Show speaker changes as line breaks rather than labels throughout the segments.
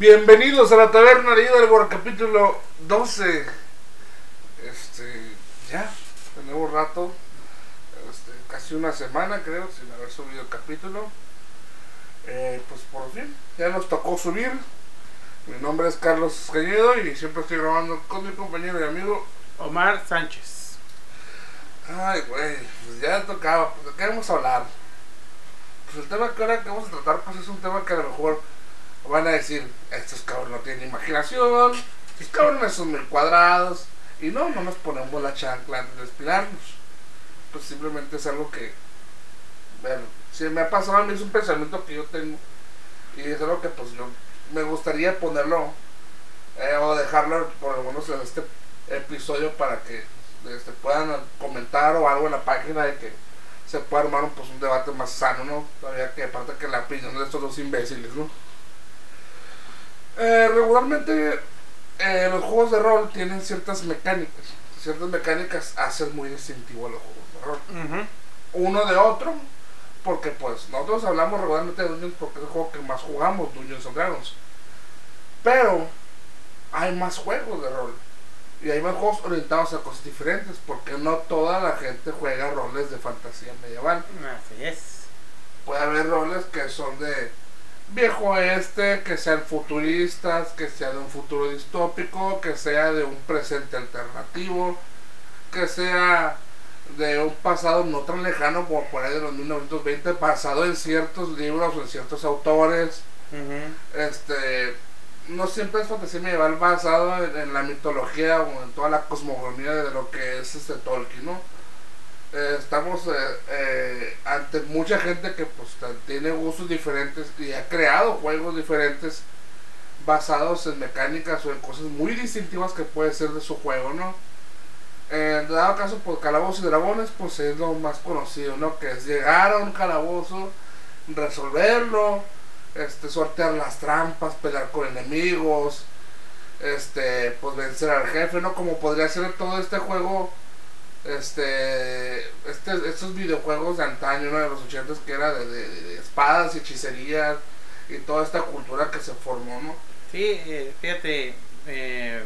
Bienvenidos a la taberna de Hidalgo, capítulo 12. Este, ya, nuevo rato, este, casi una semana creo, sin haber subido el capítulo. Eh, pues por fin, ya nos tocó subir. Mi nombre es Carlos Cañedo y siempre estoy grabando con mi compañero y amigo
Omar Sánchez.
Ay, güey, pues ya tocaba, pues, ¿de qué vamos a hablar? Pues el tema que ahora que vamos a tratar, pues es un tema que a lo mejor van a decir, estos cabrones no tienen imaginación, estos cabrones son muy cuadrados, y no, no nos ponemos la chancla antes de espinarnos. Pues simplemente es algo que, bueno, si me ha pasado a mí es un pensamiento que yo tengo, y es algo que pues yo me gustaría ponerlo, eh, o dejarlo por lo menos en este episodio para que este, puedan comentar o algo en la página de que se pueda armar un, pues, un debate más sano, ¿no? Todavía que aparte que la opinión de estos dos imbéciles, ¿no? Eh, regularmente eh, los juegos de rol tienen ciertas mecánicas. Ciertas mecánicas hacen muy distintivo a los juegos de rol. Uno de otro, porque pues nosotros hablamos regularmente de Dungeons porque es el juego que más jugamos, Dungeons and Dragons. Pero hay más juegos de rol. Y hay más juegos orientados a cosas diferentes, porque no toda la gente juega roles de fantasía medieval.
Así es.
Puede haber roles que son de viejo este, que sean futuristas, que sea de un futuro distópico, que sea de un presente alternativo, que sea de un pasado no tan lejano como por ahí de los 1920, basado en ciertos libros o en ciertos autores. Este no siempre es fantasía medieval basado en, la mitología o en toda la cosmogonía de lo que es este Tolkien, ¿no? Eh, estamos eh, eh, ante mucha gente que pues tiene gustos diferentes y ha creado juegos diferentes basados en mecánicas o en cosas muy distintivas que puede ser de su juego, ¿no? En dado caso, por pues, Calabozos y Dragones, pues es lo más conocido, ¿no? Que es llegar a un calabozo, resolverlo, este, sortear las trampas, pelear con enemigos, este, pues vencer al jefe, ¿no? Como podría ser todo este juego, este, este estos videojuegos de antaño, ¿no? De los ochentas que era de, espadas y hechicerías y toda esta cultura que se formó, ¿no?
Sí, eh, fíjate, eh,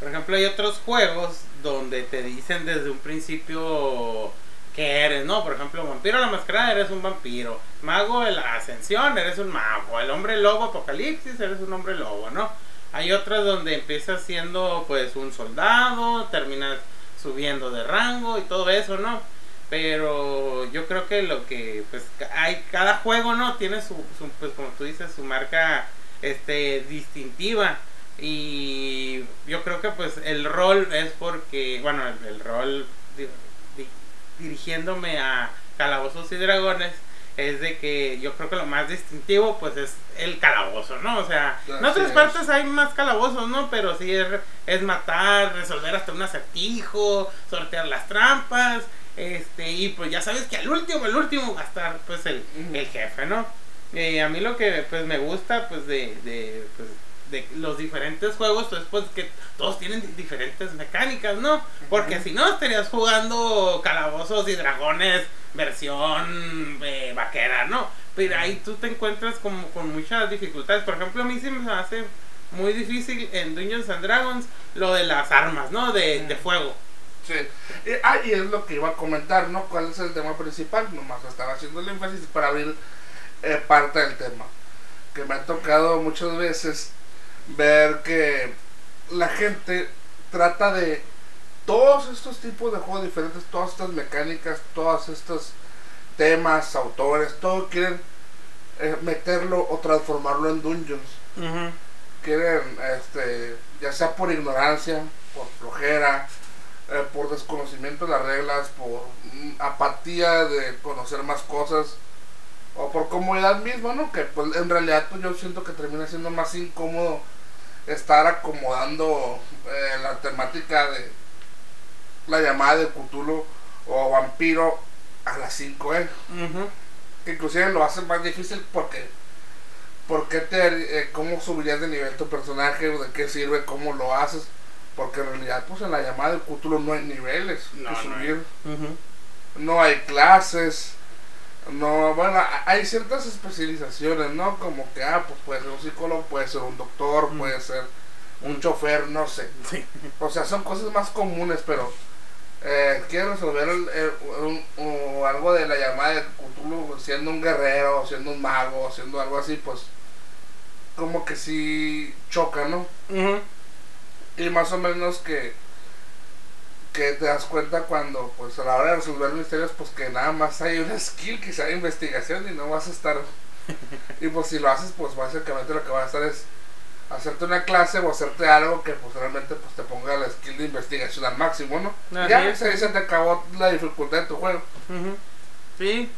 por ejemplo, hay otros juegos donde te dicen desde un principio que eres, ¿no? Por ejemplo, Vampiro la Mascarada eres un vampiro. Mago de la Ascensión eres un mago. El Hombre Lobo Apocalipsis eres un hombre lobo, ¿no? Hay otras donde empiezas siendo pues un soldado, terminas subiendo de rango y todo eso, ¿no? Pero yo creo que lo que pues hay cada juego, ¿no? Tiene su, su pues como tú dices, su marca este distintiva y yo creo que pues el rol es porque bueno, el rol dirigiéndome a Calabozos y Dragones es de que yo creo que lo más distintivo pues es el calabozo, ¿no? O sea, en otras partes hay más calabozos, ¿no? Pero sí es, matar, resolver hasta un acertijo, sortear las trampas, este, y pues ya sabes que al último, el último va a estar pues el, el jefe, ¿no? Eh, a mí lo que pues me gusta pues de, de pues, de los diferentes juegos, pues, pues que todos tienen diferentes mecánicas, ¿no? Porque si no estarías jugando calabozos y dragones versión eh, vaquera, ¿no? Pero ahí tú te encuentras como con muchas dificultades. Por ejemplo, a mí sí me hace muy difícil en Dungeons and Dragons lo de las armas, ¿no? De, fuego.
Sí. ah, y es lo que iba a comentar, ¿no? ¿Cuál es el tema principal? Nomás estaba haciendo el énfasis para abrir eh, parte del tema. Que me ha tocado muchas veces ver que la gente trata de todos estos tipos de juegos diferentes, todas estas mecánicas, todos estos temas, autores, todo quieren eh, meterlo o transformarlo en dungeons. Quieren, este, ya sea por ignorancia, por flojera, eh, por desconocimiento de las reglas, por mm, apatía de conocer más cosas o por comodidad misma, ¿no? Que pues en realidad pues, yo siento que termina siendo más incómodo estar acomodando eh, la temática de la llamada de Cthulhu o vampiro a las 5 eh. inclusive lo hace más difícil porque porque te eh, cómo subirías de nivel tu personaje de qué sirve cómo lo haces porque en realidad pues en la llamada de Cthulhu no hay niveles no, que subir. No hay, clases No, bueno, hay ciertas especializaciones, ¿no? Como que, ah, pues puede ser un psicólogo, puede ser un doctor, puede ser un chofer, no sé. O sea, son cosas más comunes, pero eh, quiere resolver o algo de la llamada de Cthulhu siendo un guerrero, siendo un mago, siendo algo así, pues como que sí choca, ¿no? Y más o menos que que te das cuenta cuando pues a la hora de resolver misterios pues que nada más hay una skill que sea investigación y no vas a estar y pues si lo haces pues básicamente lo que va a hacer es hacerte una clase o hacerte algo que pues realmente pues te ponga la skill de investigación al máximo, ¿no? ya se, se, te acabó la dificultad de tu juego.
Sí,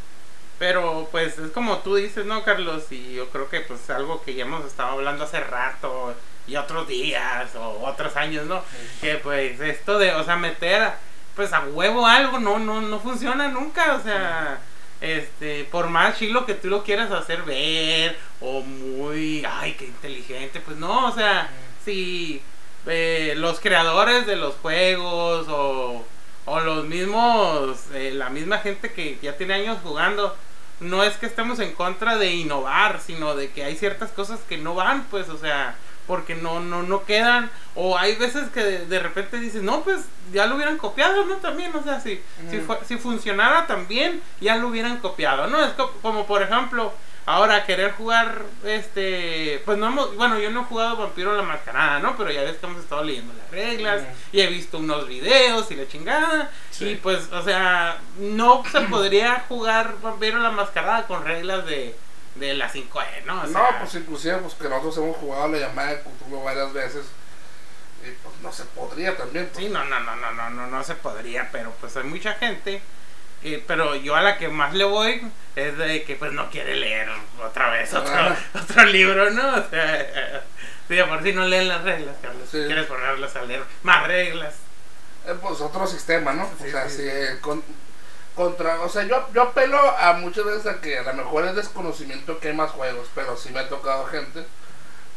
pero pues es como tú dices, ¿no, Carlos? Y yo creo que pues algo que ya hemos estado hablando hace rato y otros días o otros años, ¿no? Que pues esto de, o sea, meter pues a huevo algo no no no funciona nunca, o sea, este, por más chilo que tú lo quieras hacer ver o muy, ay, qué inteligente, pues no, o sea, si eh, los creadores de los juegos o, o los mismos, eh, la misma gente que ya tiene años jugando, no es que estemos en contra de innovar, sino de que hay ciertas cosas que no van, pues, o sea, porque no, no, no quedan. O hay veces que de, repente dices, no, pues ya lo hubieran copiado, ¿no? También, o sea, si, si, si funcionara también, ya lo hubieran copiado, ¿no? Es como, por ejemplo, ahora querer jugar, este, pues no hemos, bueno, yo no he jugado Vampiro la Mascarada, ¿no? Pero ya ves que hemos estado leyendo las reglas y he visto unos videos y la chingada. Y pues, o sea, no se podría jugar Vampiro la Mascarada con reglas de de la 5E, ¿no?
no, pues inclusive pues que nosotros hemos jugado la llamada de Cthulhu varias veces y pues no se podría también.
Pues. Sí, no, no, no, no, no, no, no se podría, pero pues hay mucha gente, pero yo a la que más le voy es de que pues no quiere leer otra vez otro, ah. otro libro, ¿no? O sea, sí, por si no leen las reglas, Carlos, quieres ponerlas a leer más reglas.
Eh, pues otro sistema, ¿no? o sea, si con, contra, o sea, yo, yo apelo a muchas veces a que a lo mejor es desconocimiento que hay más juegos, pero si me ha tocado gente,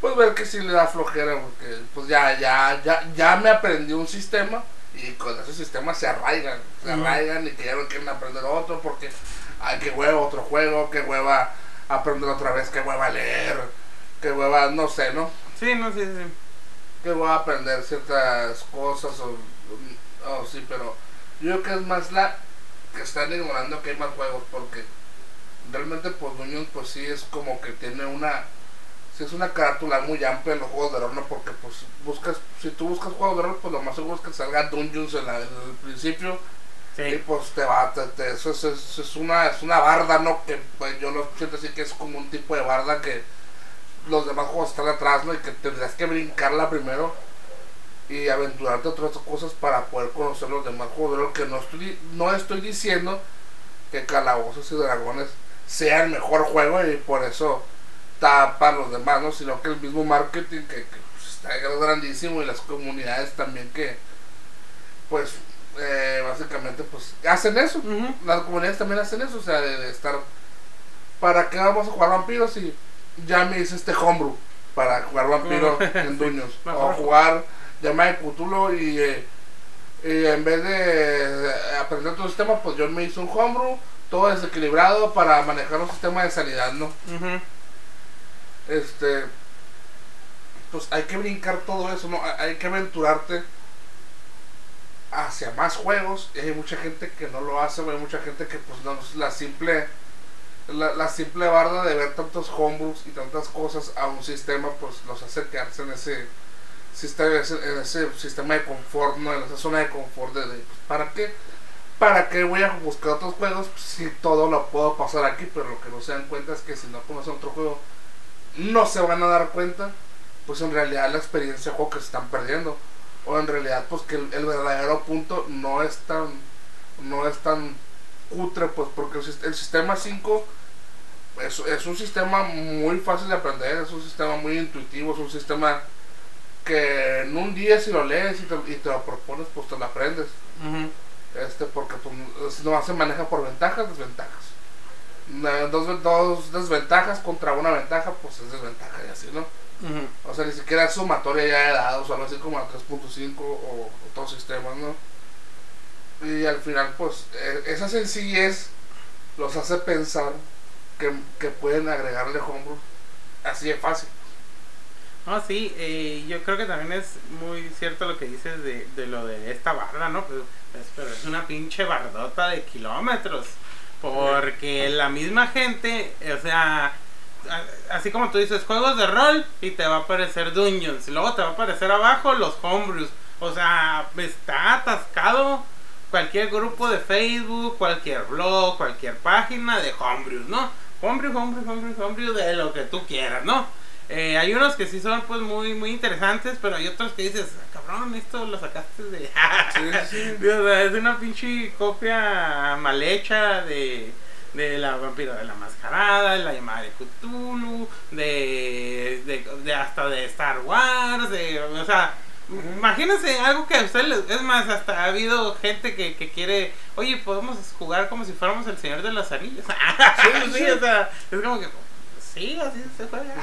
pues ver que sí le da flojera, porque pues ya, ya, ya, ya me aprendí un sistema y con ese sistema se arraigan, se arraigan y que ya no quieren aprender otro porque hay que hueva otro juego, que hueva aprender otra vez, que hueva leer, que hueva, no sé, ¿no?
Sí, no, sí, sí.
Que voy a aprender ciertas cosas o, o sí, pero yo creo que es más la que están ignorando que hay más juegos porque realmente pues Dungeons pues sí es como que tiene una sí es una carátula muy amplia en los juegos de rol ¿no? porque pues buscas si tú buscas juegos de rol pues lo más seguro es que salga Dungeons en, el principio. Y pues te va te, eso, es, es, una es una barda no que pues yo lo siento así que es como un tipo de barda que los demás juegos están atrás no y que tendrías que brincarla primero y aventurarte otras cosas para poder conocer los demás juegos. Que no estoy, no estoy diciendo que Calabozos y Dragones sea el mejor juego y por eso tapa los demás, ¿no? sino que el mismo marketing que, pues, está grandísimo y las comunidades también que, pues, eh, básicamente, pues, hacen eso. Las comunidades también hacen eso, o sea, de, estar, ¿para qué vamos a jugar vampiros si ya me hice este homebrew para jugar vampiro en Duños? o jugar llama de Cthulhu y, eh, y, en vez de aprender otro sistema, pues yo me hice un homebrew, todo desequilibrado para manejar un sistema de sanidad, ¿no? Este, pues hay que brincar todo eso, ¿no? Hay que aventurarte hacia más juegos y hay mucha gente que no lo hace, hay mucha gente que pues no la simple la, la, simple barda de ver tantos homebrews y tantas cosas a un sistema pues los hace quedarse en ese si está en ese, sistema de confort, ¿no? en esa zona de confort de, pues, ¿para qué? ¿Para qué voy a buscar otros juegos pues, si todo lo puedo pasar aquí? Pero lo que no se dan cuenta es que si no conocen otro juego, no se van a dar cuenta, pues en realidad la experiencia de juego que se están perdiendo. O en realidad, pues que el, verdadero punto no es tan, no es tan cutre, pues porque el, el sistema 5 es, es un sistema muy fácil de aprender, es un sistema muy intuitivo, es un sistema que en un día si lo lees y te, y te lo propones, pues te lo aprendes. Este, porque pues, no se maneja por ventajas, desventajas. Dos, dos desventajas contra una ventaja, pues es desventaja y así, ¿no? O sea, ni siquiera es sumatoria ya de dados o algo así como a 3.5 o otros sistemas, ¿no? Y al final, pues, e, esa sencillez los hace pensar que, que pueden agregarle homebrew así de fácil.
No, sí, eh, yo creo que también es muy cierto lo que dices de, de lo de esta barda, ¿no? Pues, es, pero es una pinche bardota de kilómetros. Porque la misma gente, o sea, así como tú dices, juegos de rol y te va a aparecer Dungeons. Luego te va a aparecer abajo los homebrews. O sea, está atascado cualquier grupo de Facebook, cualquier blog, cualquier página de homebrews, ¿no? Homebrew, homebrew, homebrew, homebrew, de lo que tú quieras, ¿no? Eh, hay unos que sí son pues muy muy interesantes, pero hay otros que dices, ah, cabrón, esto lo sacaste de... es una pinche copia mal hecha de, de la vampiro de la mascarada, de la llamada de Cthulhu, de, de, hasta de Star Wars, de, o sea, Imagínense algo que a usted les, es más, hasta ha habido gente que, que quiere, oye, podemos jugar como si fuéramos el Señor de las Anillas. sí, sí, o sea, es como que Sí, así se juega.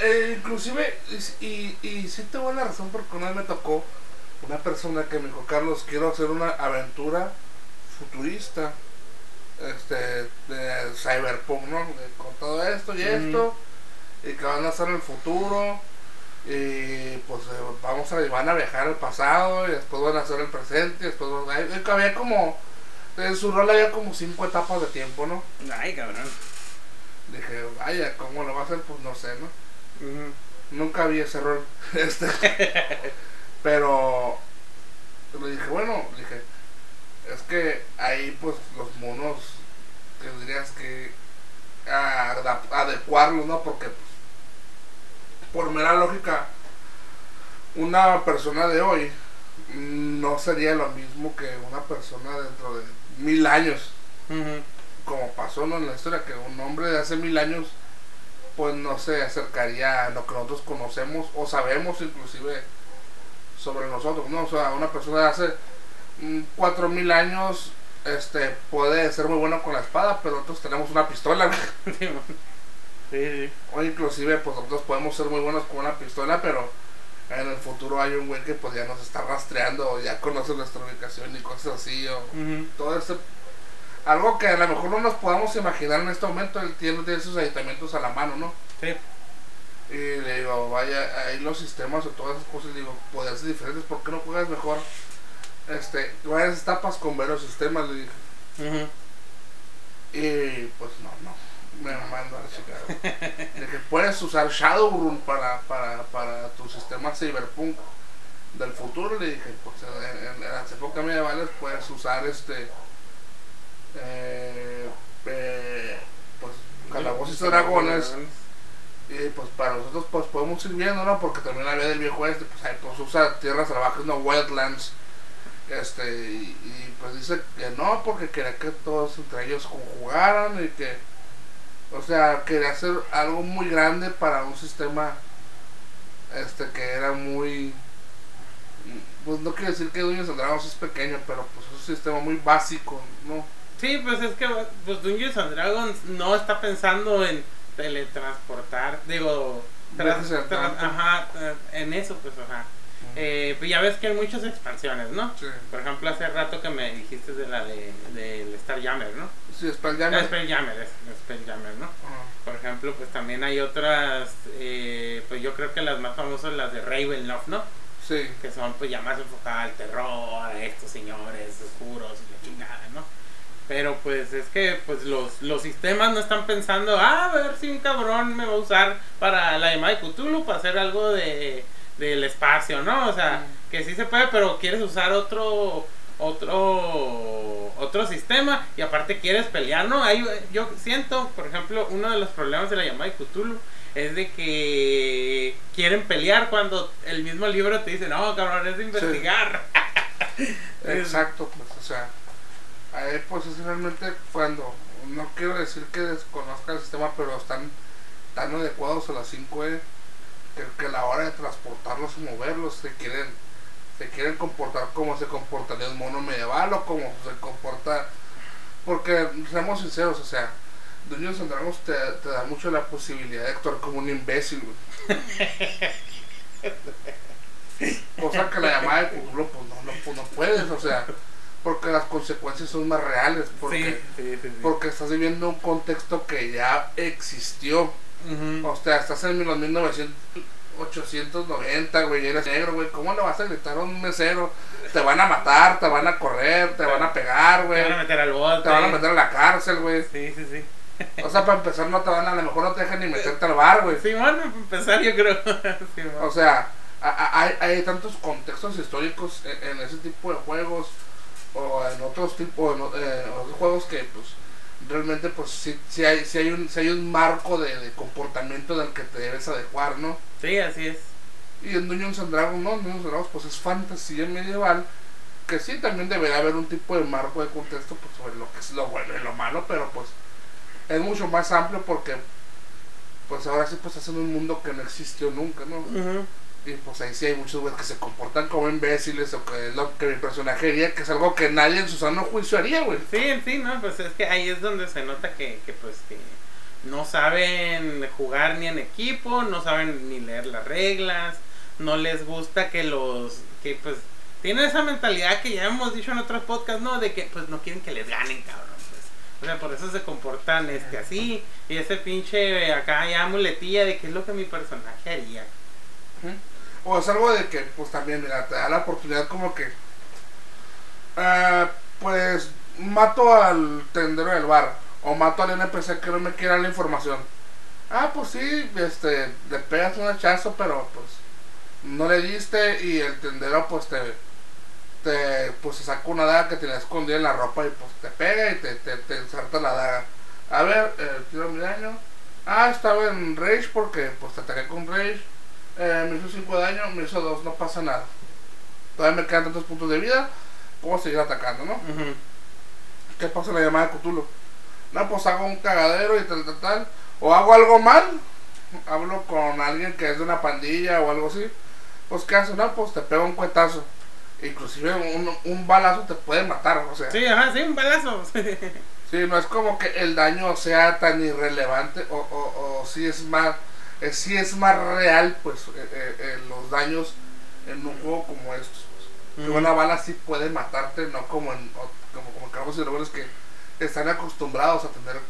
eh, inclusive, y, y sí tengo la razón porque una vez me tocó una persona que me dijo, Carlos, quiero hacer una aventura futurista, este, de cyberpunk, ¿no? Con todo esto y esto, y que van a hacer el futuro, y pues eh, vamos a, van a viajar al pasado, y después van a hacer el presente, y después había como, en su rol había como cinco etapas de tiempo, ¿no?
Ay, cabrón.
Dije, vaya, ¿cómo lo va a hacer? Pues no sé, ¿no? Nunca vi ese rol. Este. Pero le dije, bueno, dije, es que ahí pues los monos tendrías que adecuarlos, ¿no? Porque pues, por mera lógica, una persona de hoy no sería lo mismo que una persona dentro de mil años como pasó en la historia, que un hombre de hace mil años pues no se acercaría a lo que nosotros conocemos o sabemos inclusive sobre nosotros, ¿no? O sea, una persona de hace mm, cuatro mil años este puede ser muy bueno con la espada, pero nosotros tenemos una pistola. O inclusive pues nosotros podemos ser muy buenos con una pistola, pero en el futuro hay un güey que pues ya nos está rastreando o ya conoce nuestra ubicación y cosas así o todo ese algo que a lo mejor no nos podamos imaginar en este momento, él tiene esos aditamentos a la mano, ¿no? Sí. Y le digo, vaya, ahí los sistemas o todas esas cosas, digo, podrían ser diferentes, ¿por qué no juegas mejor? Este, varias etapas con varios sistemas, le dije. Y pues no, no, me mando a la chica. de que puedes usar Shadowrun para, para, para tu sistema Cyberpunk del futuro, le dije, pues en, en, hace poca vales puedes usar este eh, eh, pues calabozos y dragones. Y pues para nosotros pues podemos ir viendo no porque también la vida del viejo este pues ahí pues usa tierras salvajes no wetlands. Este y, pues dice que no porque quería que todos entre ellos conjugaran y que o sea quería hacer algo muy grande para un sistema este que era muy pues no quiero decir que Dungeons and Dragons es pequeño pero pues es un sistema muy básico no
Sí, pues es que pues Dungeons and Dragons no está pensando en teletransportar, digo, ajá, eh, en eso, pues, ajá. Eh, pues ya ves que hay muchas expansiones, ¿no? Sí. Por ejemplo, hace rato que me dijiste de la de del Starjammer, ¿no?
Sí, Spelljammer.
Spelljammer, es, Spelljammer, ¿no? Por ejemplo, pues también hay otras, eh, pues yo creo que las más famosas, las de Ravenloft, ¿no?
Sí.
Que son pues ya más enfocadas al terror, a estos señores oscuros y la chingada, ¿no? Pero pues es que pues los, los sistemas no están pensando, ah, a ver si un cabrón me va a usar para la llamada de Cthulhu, para hacer algo de del espacio, ¿no? O sea, que sí se puede, pero quieres usar otro otro otro sistema y aparte quieres pelear, ¿no? Ahí, yo siento, por ejemplo, uno de los problemas de la llamada de Cthulhu es de que quieren pelear cuando el mismo libro te dice, no, cabrón, es de investigar.
Exacto, pues, o sea, ahí pues es realmente cuando, no quiero decir que desconozca el sistema, pero están tan adecuados a las 5E que, que, a la hora de transportarlos y moverlos se quieren, se quieren comportar como se comportaría un mono medieval o como se comporta, porque seamos sinceros, o sea, Dungeons and Dragons te, te da mucho la posibilidad de actuar como un imbécil, Cosa que la llamada de Cthulhu, pues no, no, pues no puedes, o sea, porque las consecuencias son más reales, porque, porque estás viviendo un contexto que ya existió. O sea, estás en los 1890, güey, eres negro, güey, ¿cómo le vas a gritar a un mesero? Te van a matar, te van a correr, te van a pegar, güey.
Te van a meter al bote.
Te van a meter a la cárcel, güey.
Sí, sí, sí.
O sea, para empezar no te van a, a lo mejor no te dejan ni meterte al bar, güey.
Sí, bueno, para empezar yo creo.
o sea, hay, hay tantos contextos históricos en, ese tipo de juegos o en otros tipos, en, eh, otros juegos que pues realmente pues si, si hay, si hay un, si hay un marco de, comportamiento del que te debes adecuar, ¿no?
Sí, así es.
Y en Dungeons and Dragons, no, Dungeons and Dragons pues es fantasía medieval, que sí también debería haber un tipo de marco de contexto pues sobre lo que es lo bueno y lo malo, pero pues es mucho más amplio porque pues ahora sí pues es en un mundo que no existió nunca, ¿no? Y pues ahí sí hay muchos güeyes que se comportan como imbéciles o que es lo que mi personaje haría, que es algo que nadie en su sano juicio haría, güey.
Sí, sí, no, pues es que ahí es donde se nota que, que pues que no saben jugar ni en equipo, no saben ni leer las reglas, no les gusta que los, que pues tienen esa mentalidad que ya hemos dicho en otros podcasts, ¿no? De que pues no quieren que les ganen, cabrón. Pues. O sea, por eso se comportan este así. Y ese pinche acá ya muletilla de qué es lo que mi personaje haría.
O es algo de que, pues también, mira, te da la oportunidad como que. Uh, pues mato al tendero del bar. O mato al NPC que no me quiera la información. Ah, pues sí, este, le pegas un hachazo, pero pues no le diste y el tendero pues te, te pues se saca una daga que tenía escondida en la ropa y pues te pega y te, te, te la daga. A ver, eh, tiro mi daño. Ah, estaba en Rage porque pues te ataqué con Rage eh, me hizo 5 de daño, me hizo 2, no pasa nada. Todavía me quedan tantos puntos de vida, puedo seguir atacando, ¿no? ¿Qué pasa en la llamada de Cthulhu? No, pues hago un cagadero y tal, tal, tal. O hago algo mal, hablo con alguien que es de una pandilla o algo así. Pues, ¿qué hace? No, pues te pego un cuetazo. Inclusive un, un balazo te puede matar, o sea.
Sí, ajá, sí, un balazo.
sí, no es como que el daño sea tan irrelevante o, o, o si es más eh, si es más real pues eh, eh, los daños en un juego como estos. Pues. una bala sí puede matarte, no como en como, como Carlos y Dragones que están acostumbrados a tener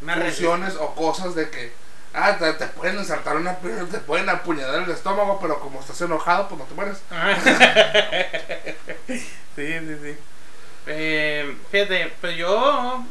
funciones o cosas de que ah, te, pueden ensartar una te pueden apuñalar el estómago, pero como estás enojado, pues no te mueres.
sí, sí, sí. fíjate, pues yo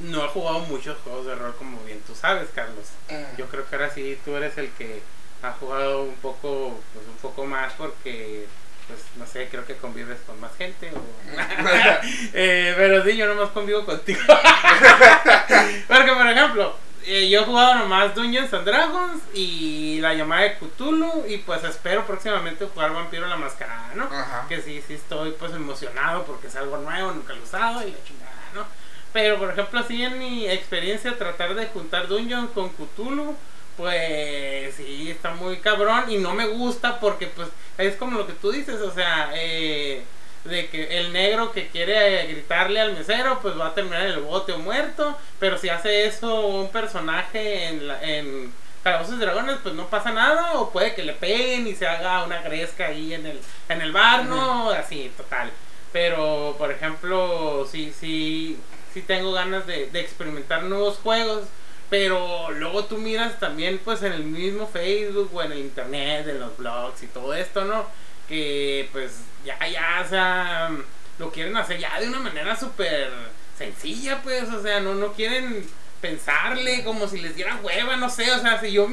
no he jugado muchos juegos de rol como bien tú sabes, Carlos. Mm. Yo creo que ahora sí tú eres el que ha jugado un poco, pues un poco más porque, pues no sé, creo que convives con más gente. eh, pero sí, yo nomás convivo contigo. porque, por ejemplo, eh, yo he jugado nomás Dungeons and Dragons y la llamada de Cthulhu y pues espero próximamente jugar Vampiro la Máscara, ¿no? Que sí, sí estoy pues emocionado porque es algo nuevo, nunca lo he usado y la chingada, ¿no? Pero por ejemplo, así en mi experiencia, tratar de juntar Dungeon con Cthulhu, pues sí, está muy cabrón y no me gusta porque pues es como lo que tú dices, o sea, eh, de que el negro que quiere gritarle al mesero, pues va a terminar en el bote o muerto, pero si hace eso un personaje en, la, en Calabozos y Dragones, pues no pasa nada, o puede que le peguen y se haga una gresca ahí en el, en el bar, ¿no? Así, total. Pero, por ejemplo, si, si sí tengo ganas de, experimentar nuevos juegos. Pero luego tú miras también pues en el mismo Facebook o en el internet, en los blogs y todo esto, ¿no? Que pues ya, ya, o sea, lo quieren hacer ya de una manera súper sencilla, pues, o sea, no, no quieren pensarle como si les diera hueva, no sé, o sea, si yo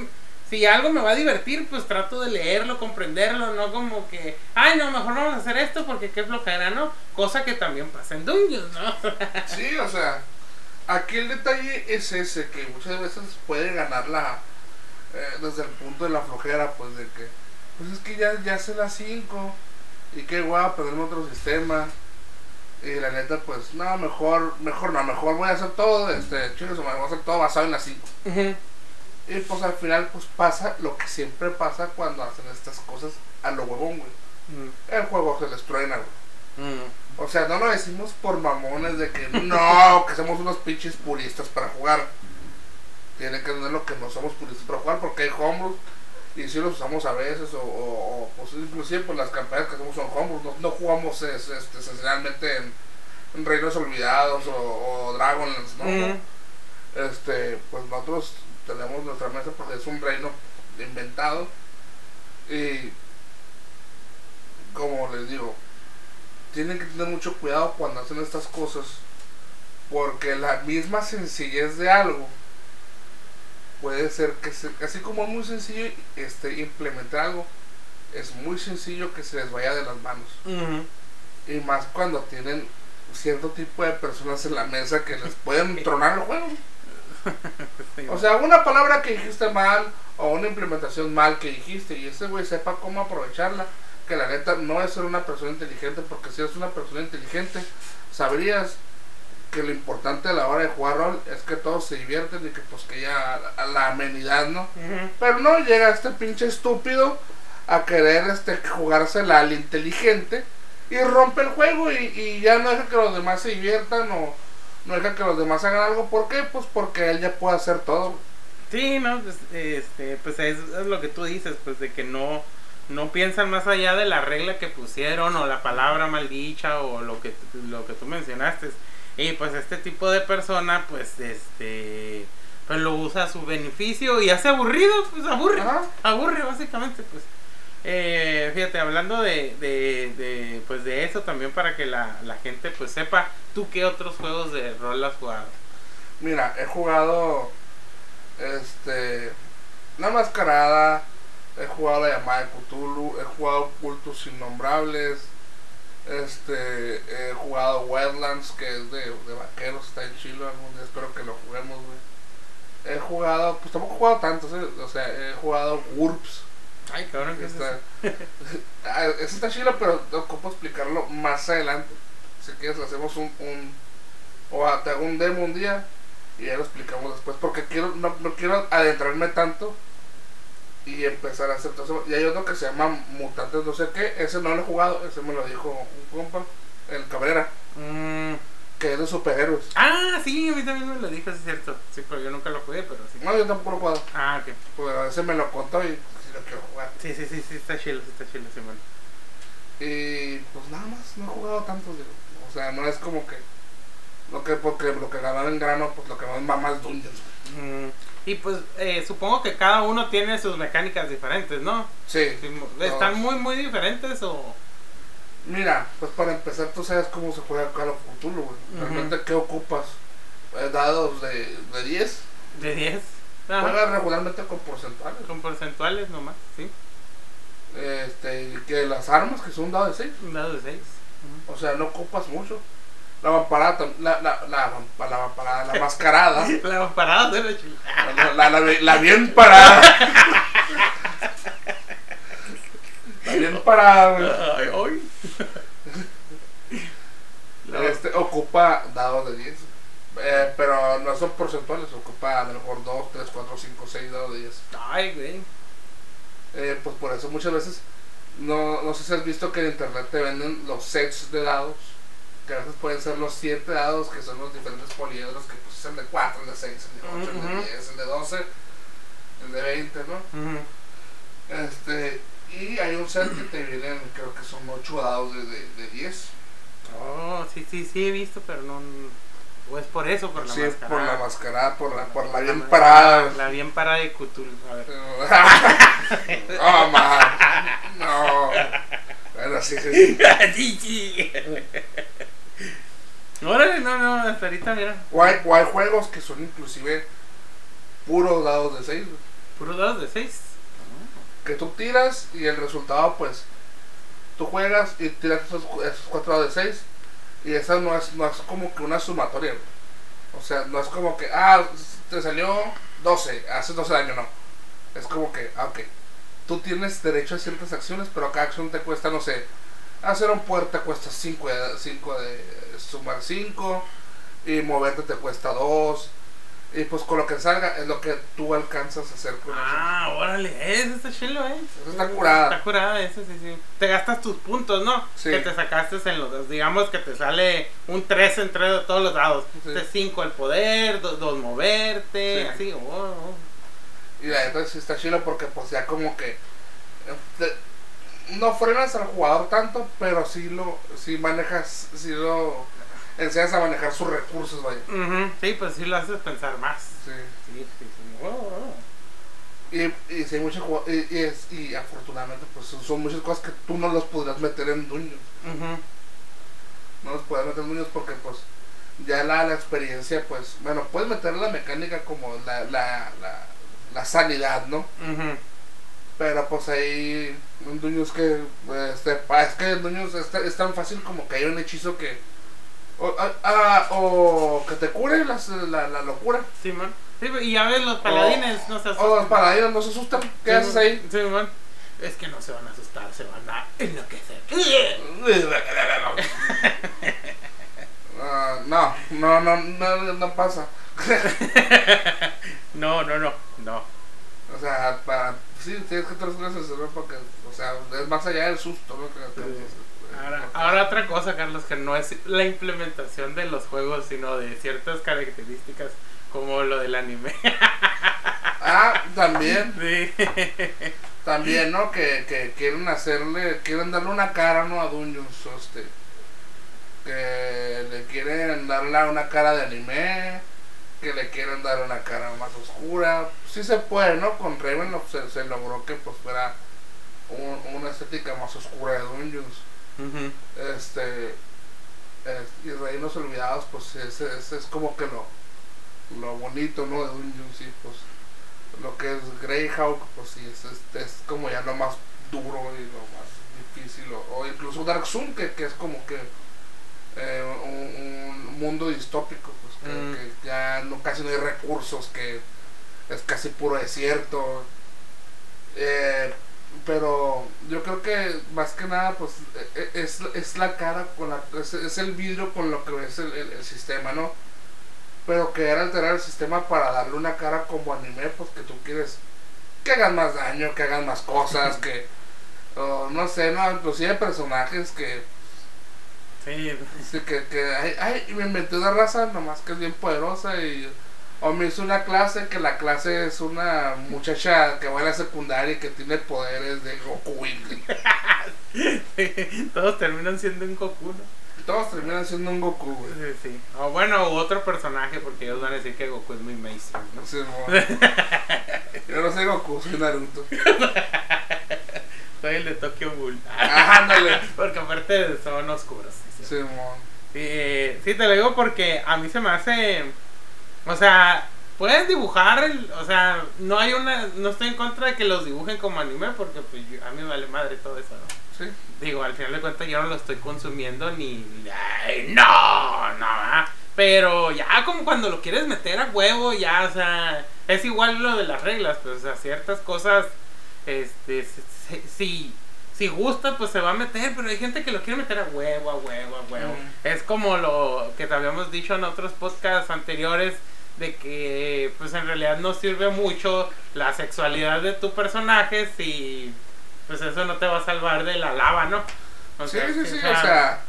si algo me va a divertir, pues trato de leerlo, comprenderlo, no como que, ay, no, mejor vamos a hacer esto porque qué flojera, ¿no? Cosa que también pasa en Dungeons, ¿no?
sí, o sea, aquí el detalle es ese, que muchas veces puede ganar la, eh, desde el punto de la flojera, pues de que, pues es que ya, ya sé las 5 y qué guay, perderme otro sistema. Y la neta, pues, no, mejor, mejor no, mejor voy a hacer todo, este, chicos, voy a hacer todo basado en las 5. Y pues al final pues pasa lo que siempre pasa cuando hacen estas cosas a lo huevón, güey. Mm. El juego se les truena, güey. Mm. O sea, no lo decimos por mamones de que no, que somos unos pinches puristas para jugar. Tienen que tener lo que no somos puristas para jugar porque hay homebrews y si los usamos a veces o, o, pues inclusive pues las campañas que hacemos son homebrews. No, no jugamos es, este, esencialmente en, Reinos Olvidados o, Dragonlance, ¿no? Este, pues nosotros tenemos nuestra mesa porque es un reino inventado. Y como les digo, tienen que tener mucho cuidado cuando hacen estas cosas porque la misma sencillez de algo puede ser que así como es muy sencillo este implementar algo es muy sencillo que se les vaya de las manos. Y más cuando tienen cierto tipo de personas en la mesa que les pueden tronar el juego o sea una palabra que dijiste mal o una implementación mal que dijiste y ese güey sepa cómo aprovecharla que la neta no es ser una persona inteligente porque si eres una persona inteligente sabrías que lo importante a la hora de jugar rol es que todos se divierten y que pues que ya la, amenidad, ¿no? Pero no llega este pinche estúpido a querer este jugársela al inteligente y rompe el juego y, ya no deja que los demás se diviertan o no deja que los demás hagan algo. ¿Por qué? Pues porque él ya puede hacer todo.
Sí, no, pues, este, pues es, lo que tú dices, pues de que no, no piensan más allá de la regla que pusieron o la palabra maldicha o lo que, lo que tú mencionaste. Y pues este tipo de persona, pues este, pues lo usa a su beneficio y hace aburrido, pues aburre, aburre básicamente, pues. Eh, fíjate, hablando de, de, pues de eso también para que la, la gente pues sepa, ¿tú qué otros juegos de rol has jugado?
Mira, he jugado este La Mascarada, he jugado la llamada de Cthulhu, he jugado Cultos Innombrables, este, he jugado Wetlands, que es de, de vaqueros, está en Chile, algún día espero que lo juguemos, güey. He jugado, pues tampoco he jugado tantos, ¿eh? o sea, he jugado Wurps.
Ay, cabrón, que
está. ah, ese está chilo, pero puedo explicarlo más adelante. Si quieres, hacemos un. un o te hago un demo un día y ya lo explicamos después. Porque quiero no, no quiero adentrarme tanto y empezar a hacer todo eso. Y hay otro que se llama Mutantes no sé qué, ese no lo he jugado, ese me lo dijo un compa, el Cabrera, mm. Que es de superhéroes.
Ah, sí, a mí también me lo dijo, es cierto. Sí, pero yo nunca lo jugué, pero sí.
No, yo tampoco lo jugado.
Ah, ok.
Pues ese me lo contó y sí lo quiero jugar.
Sí, sí, sí, sí, está chido, está chido, sí, bueno.
Y pues nada más, no he jugado tanto, o sea, no es como que, lo que, porque lo que ganó en grano, pues lo que más va más dungeons.
Mm. Y pues eh, supongo que cada uno tiene sus mecánicas diferentes, ¿no?
Sí.
¿Están muy, muy diferentes o...?
Mira, pues para empezar tú sabes cómo se juega Call of Cthulhu, güey. Realmente, ¿qué ocupas? Eh, dados de, de 10.
De 10.
Juegas regularmente con porcentuales.
Con porcentuales nomás, sí.
Este, que las armas que son un dado de 6.
Un dado de 6.
O sea, no ocupas mucho. La vamparada, la, la, la, la, la mascarada.
la vamparada de
la, la, la, la bien parada. la bien parada, Ay, hoy. Este ocupa dados de 10. Eh, pero no son porcentuales, ocupa a lo mejor 2, 3, 4, 5, 6 dados de 10.
Ay, güey.
Eh, pues por eso muchas veces, no, no sé si has visto que en internet te venden los sets de dados que a veces pueden ser los 7 dados, que son los diferentes poliedros, que pues es el de 4, el de 6, el de 8, el de 10, el de 12, el de 20, ¿no? Este, y hay un set que te vienen, creo que son 8 dados de, de, de 10.
Oh, sí, sí, sí he visto, pero no... O es por eso, por la sí, mascarada.
por la mascarada, por la, por la bien parada.
La bien parada de Cthulhu. A
ver. oh, man. No. Bueno, sí, sí. sí, sí.
Órale, no, no, hasta ahorita mira.
O hay, o hay juegos que son inclusive puros dados de 6.
¿Puros dados de 6?
Que tú tiras y el resultado, pues, tú juegas y tiras esos, esos 4 dados de 6 y esa no es, no es como que una sumatoria. O sea, no es como que, ah, te salió 12, hace 12 daño, no. Es como que, ah, ok, tú tienes derecho a ciertas acciones, pero cada acción te cuesta, no sé, hacer un puerta cuesta 5 de, 5 de sumar 5 y moverte te cuesta 2 y pues con lo que salga es lo que tú alcanzas a hacer con
Ah, órale, eso está chilo, eh.
Eso está curada.
Está curada, eso sí, sí. Te gastas tus puntos, ¿no? Sí. Que te sacaste en los digamos que te sale un 3 entre todos los dados. 5 el poder, 2 moverte, así, oh, oh.
Y la entonces está chilo porque pues ya como que no frenas al jugador tanto, pero sí lo sí manejas, sí lo enseñas a manejar sus recursos, vaya.
Sí, pues sí lo haces pensar más.
Sí.
Sí, sí, sí. Oh, oh.
Y, y, sí, hay muchas ju- y, y es, y afortunadamente, pues son, muchas cosas que tú no las podrás meter en Dungeons.
Ujú.
No las podrás meter en Dungeons porque, pues, ya la, la experiencia, pues, bueno, puedes meter la mecánica como la, la, la, la sanidad, ¿no?
Ujú.
Pero pues ahí en Dungeons que este, es que en Dungeons es, es tan fácil como que hay un hechizo que o, ah, ah, o que te cure las- la, la locura
Simón. Sí, y ya ves, los paladines no se
o los
asustan.
paladines no se asustan ¿qué haces ahí?
Simón. Es que no se van a asustar, se van a enloquecer.
Ah, no, no, no, no, no pasa
No, no, no, no.
o sea para sí tienes que tener una asesoría porque o sea es más allá del susto ¿no? Que- que-
Ahora, ahora otra cosa, Carlos, que no es la implementación de los juegos, sino de ciertas características como lo del anime.
ah también
Sí.
También, ¿no? Que, que quieren hacerle, quieren darle una cara, ¿no? A Dungeons, este. Que le quieren darle una cara de anime, que le quieren dar una cara más oscura. Sí se puede, ¿no? Con Raven se, se logró que pues fuera un- una estética más oscura de Dungeons. Este. es- y Reinos Olvidados, pues es, es, es como que lo, lo bonito, ¿no? De Dungeons, sí, pues lo que es Greyhawk, pues sí, es, es, es como ya lo más duro y lo más difícil, o, o incluso Dark Sun, que, que es como que eh, un, un mundo distópico, pues que,
Mm.
que ya no, casi no hay recursos, que es casi puro desierto. Eh, pero yo creo que más que nada, pues e- e- es, es la cara, con la, es, es el vidrio con lo que es el, el- el sistema, ¿no? Pero querer alterar el sistema para darle una cara como anime, pues que tú quieres que hagan más daño, que hagan más cosas, que o no sé, no, inclusive personajes que
Sí.
sí, que, que ay, ay, me inventé una raza nomás que es bien poderosa y o me hizo una clase que la clase es una muchacha que va a la secundaria y que tiene poderes de Goku
Todos terminan siendo un Goku, ¿no?
todos terminan siendo un Goku, güey.
Sí, sí. O bueno, u otro personaje, porque ellos van a decir que Goku es muy mainstream, ¿no?
Sí. Yo no soy Goku, soy Naruto.
Soy el de Tokyo Ghoul.
Ándale.
porque aparte son oscuros. sí. Sí, eh, sí, te lo digo porque a mí se me hace. O sea, puedes dibujar, el- o sea, no hay una. No estoy en contra de que los dibujen como anime porque pues, yo- a mí me vale madre todo eso, ¿no?
Sí.
Digo, al final de cuentas yo no lo estoy consumiendo ni. ay, no, no. Pero ya como cuando lo quieres meter a huevo, ya, o sea, es igual lo de las reglas, pues, o sea, ciertas cosas, este, si, si, gusta, pues se va a meter, pero hay gente que lo quiere meter a huevo, a huevo, a huevo. Es como lo que te habíamos dicho en otros podcasts anteriores, de que, pues, en realidad no sirve mucho la sexualidad de tu personaje si pues eso no te va a salvar de la lava, ¿no? O
Sí,
sea,
sí, sí, o sea,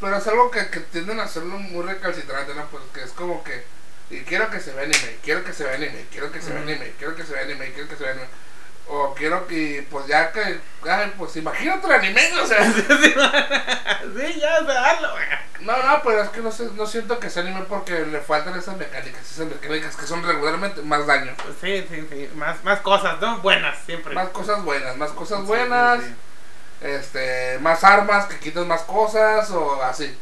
pero es algo que, que tienden a hacerlo muy recalcitrante, ¿no? Pues que es como que, y quiero que se vea anime, quiero que se vea anime, quiero que se vea anime, quiero que se vea anime, quiero que se vea anime. O quiero que, pues ya que, ay, pues imagínate el anime, o sea.
sí, ya, o sea, hazlo.
No, no, pero es que no, sé, no siento que sea anime porque le faltan esas mecánicas, esas mecánicas que son regularmente más daño.
Sí, sí, sí, más, más cosas, ¿no? Buenas, siempre.
Más cosas buenas, más cosas
Sí,
buenas,
sí, sí.
este, más armas que quitan más cosas o así.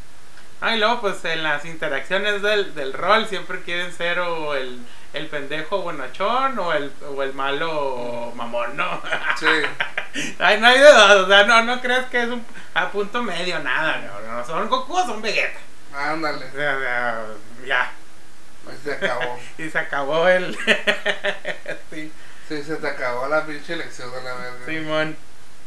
Ah, y luego, pues en las interacciones del, del rol siempre quieren ser o el, el pendejo buenachón o el, o el malo mamón, ¿no?
Sí.
Ay, no hay de dos, o sea, no, no creas que es un a punto medio, nada, no, no, son Goku o son Vegeta.
Ándale,
O sea, o sea, ya,
ahí se acabó.
y se acabó el... sí.
Sí, se te acabó la pinche lección de la verga.
Simón.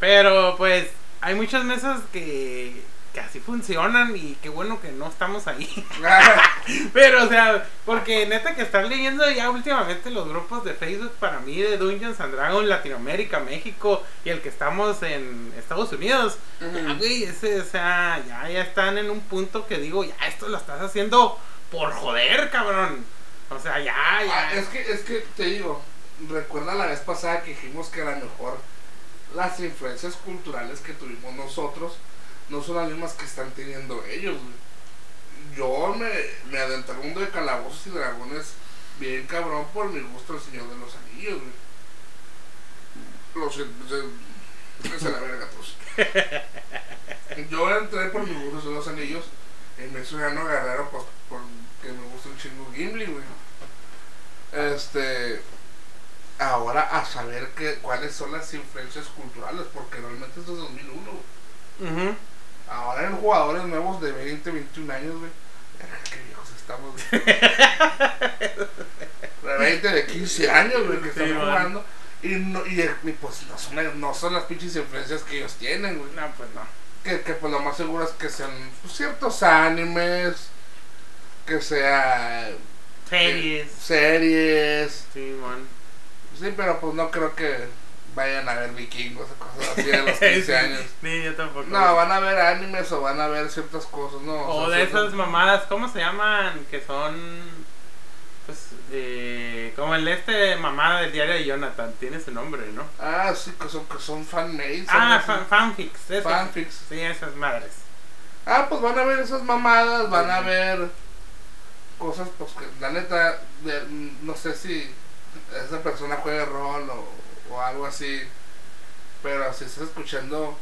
Pero pues hay muchas mesas que, que así funcionan y qué bueno que no estamos ahí. Pero o sea, porque neta que estar leyendo ya últimamente los grupos de Facebook para mí de Dungeons and Dragons Latinoamérica, México y el que estamos en Estados Unidos. Ya, güey, ese, o sea, ya, ya están en un punto que digo, ya esto lo estás haciendo por joder, cabrón. O sea, ya, ya.
Ah, es que, es que te digo, recuerda la vez pasada que dijimos que a lo mejor las influencias culturales que tuvimos nosotros no son las mismas que están teniendo ellos, güey. yo me, me adentré al mundo de calabozos y dragones bien cabrón por mi gusto el Señor de los Anillos, güey. Los se, la verga todos. Yo entré por mi gusto de los anillos y me hizo no Guerrero pues porque me gusta un chingo Gimli, güey. Este ahora a saber que, cuáles son las influencias culturales, porque realmente es de 2001. Uh Ahora en jugadores nuevos de 20, 21 años, güey. Qué viejos estamos, De 20, de 15 años, güey, que están jugando. Y, no, y, pues no son, no son las pinches influencias que ellos tienen, güey.
No, pues no.
Que, que pues lo más seguro es que sean pues, ciertos animes, que sea...
Series.
series.
Sí, man.
Sí, pero pues no creo que vayan a ver vikingos o cosas así de los 15 años.
Ni yo tampoco.
No, van a ver animes o van a ver ciertas cosas, ¿no?
O, de esas mamadas, ¿cómo se llaman? Que son. Pues, eh, como el este mamada del diario de Jonathan, tiene su nombre, ¿no?
Ah, sí, que son, que son fanmates.
Ah, fan, fanfics.
Fanfics.
Sí, esas madres.
Ah, pues van a ver esas mamadas, van a ver cosas, pues que la neta, no sé si esa persona juega rol o, algo así. Pero si estás escuchando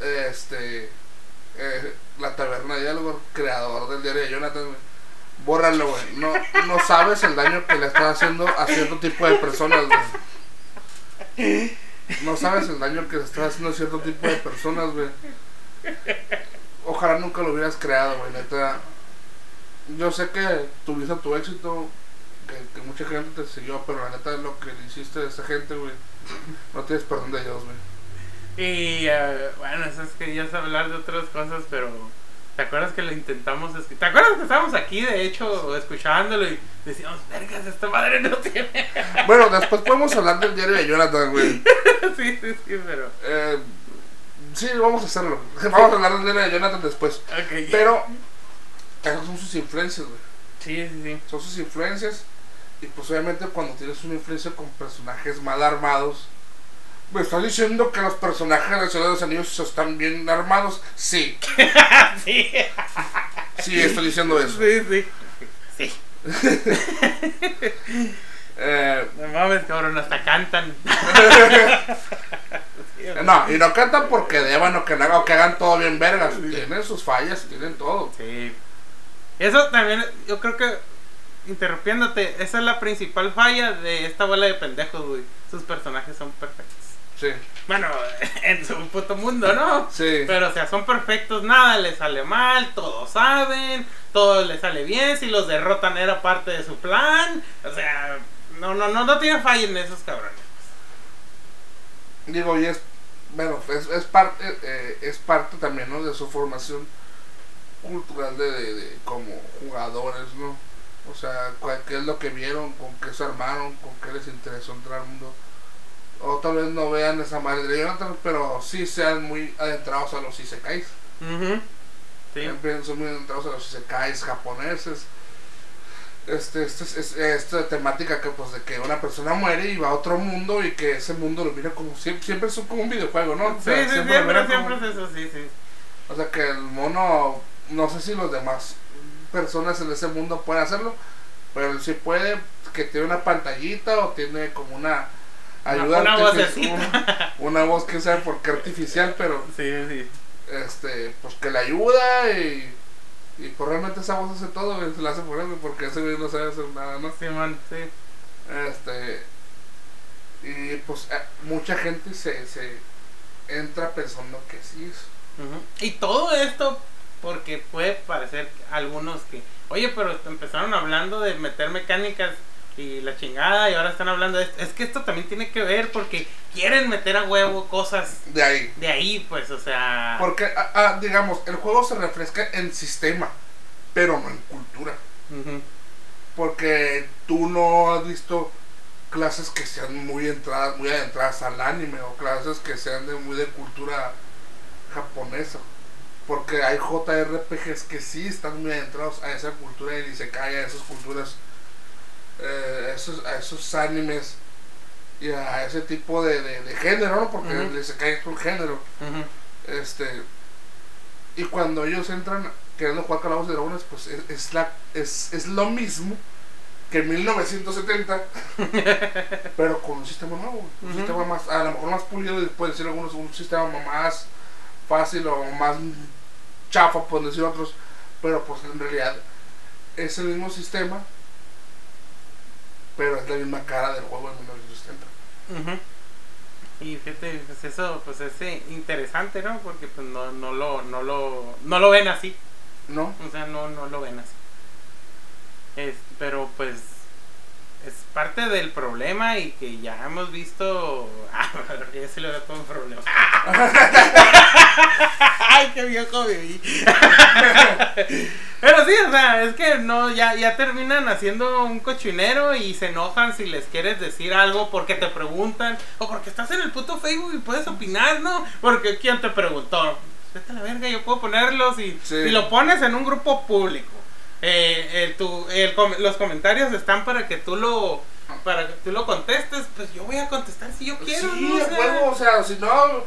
este eh, la taberna de diálogo, creador del diario de Jonathan, bórralo, güey. No, no sabes el daño que le estás haciendo a cierto tipo de personas, güey. No sabes el daño que le estás haciendo a cierto tipo de personas, güey. Ojalá nunca lo hubieras creado, güey, neta. Yo sé que tuviste tu éxito, que, mucha gente te siguió, pero la neta lo que le hiciste a esa gente, güey, no tienes perdón de Dios, güey.
Y uh, bueno, eso es que ya es hablar de otras cosas, pero ¿te acuerdas que lo intentamos? ¿Te acuerdas que estábamos aquí, de hecho, escuchándolo y decíamos, vergas, esta madre no tiene?
Bueno, después podemos hablar del diario de Jonathan, güey.
sí, sí, sí, pero...
Eh, sí, vamos a hacerlo. Vamos a hablar del diario de Jonathan después.
Okay.
Pero, esas son sus influencias, güey.
Sí, sí, sí.
Son sus influencias. Y pues obviamente cuando tienes una influencia con personajes mal armados, ¿me estás diciendo que los personajes de Ciudad de los Anillos están bien armados? Sí.
sí.
Sí, estoy diciendo eso.
Sí, sí. Sí.
eh,
no mames, cabrón, hasta cantan.
no, y no cantan porque deban o que, o que hagan todo bien vergas. Tienen sus fallas, tienen todo.
Sí. Eso también, yo creo que interrumpiéndote, esa es la principal falla de esta bola de pendejos, güey. Sus personajes son perfectos.
Sí.
Bueno, en su puto mundo, ¿no?
Sí.
Pero, o sea, son perfectos, nada les sale mal, todos saben, todo les sale bien, si los derrotan era parte de su plan. O sea, no, no, no, no tiene falla en esos cabrones.
Digo, y es, bueno, es, es parte, eh, es parte también, ¿no? De su formación cultural de, de, de como jugadores, ¿no? O sea, qué es lo que vieron, con qué se armaron, con qué les interesó entrar al mundo. O tal vez no vean esa madre de Jonathan, pero sí sean muy adentrados a los isekais.
Uh sí.
Son muy adentrados a los isekais japoneses. Este, este, es, esta temática que pues de que una persona muere y va a otro mundo y que ese mundo lo mira como siempre, siempre es como un videojuego, ¿no?
sí, sí, siempre, siempre, es eso, sí, sí.
O sea que el mono, no sé si los demás personas en ese mundo pueden hacerlo, pero si puede, que tiene una pantallita o tiene como una ayuda
una,
una, voz que sea porque artificial, pero
sí, sí.
este pues que le ayuda y y pues realmente esa voz hace todo, se la hace por eso, porque ese güey no sabe hacer nada, ¿no?
Sí, man, sí.
Este y pues eh, mucha gente se, se entra pensando que sí es.
Y todo esto porque puede parecer algunos que, oye, pero empezaron hablando de meter mecánicas y la chingada y ahora están hablando de esto. Es que esto también tiene que ver porque quieren meter a huevo cosas
de ahí.
De ahí, pues, o sea...
Porque, ah, ah, digamos, el juego se refresca en sistema, pero no en cultura. Porque tú no has visto clases que sean muy entradas, muy adentradas al anime o clases que sean de muy de cultura japonesa. Porque hay JRPGs que sí están muy adentrados a esa cultura y se cae a esas culturas, eh, esos, a esos animes y a ese tipo de, de, género, ¿no? Porque uh -huh. es un género. Este. Y cuando ellos entran queriendo jugar Calabozos y Dragones, pues es, es, la, es, es lo mismo que en 1970, pero con un sistema nuevo, un
Ujú.
sistema más, a lo mejor más pulido, y pueden decir algunos, un sistema más fácil o más chafa, pueden decir otros, pero pues en realidad es el mismo sistema, pero es la misma cara del juego de 1970.
Ujú. Y fíjate, pues eso pues es eh, interesante, ¿no? Porque pues no, no lo, no lo, no lo ven así.
¿No?
O sea, no, no lo ven así. Es, pero pues es parte del problema y que ya hemos visto. Ah, ya se le ve todo un problema. Ay, qué viejo viví. Pero sí, o sea, es que no, ya, ya terminan haciendo un cochinero y se enojan si les quieres decir algo porque te preguntan o porque estás en el puto Facebook y puedes opinar, ¿no? Porque ¿quién te preguntó? Vete a la verga, yo puedo ponerlos y,
Sí.
y lo pones en un grupo público. Eh, el, tu- el los comentarios están para que tú lo para que tú lo contestes, pues yo voy a contestar si yo quiero,
sí,
¿no? O sea,
o sea, si no,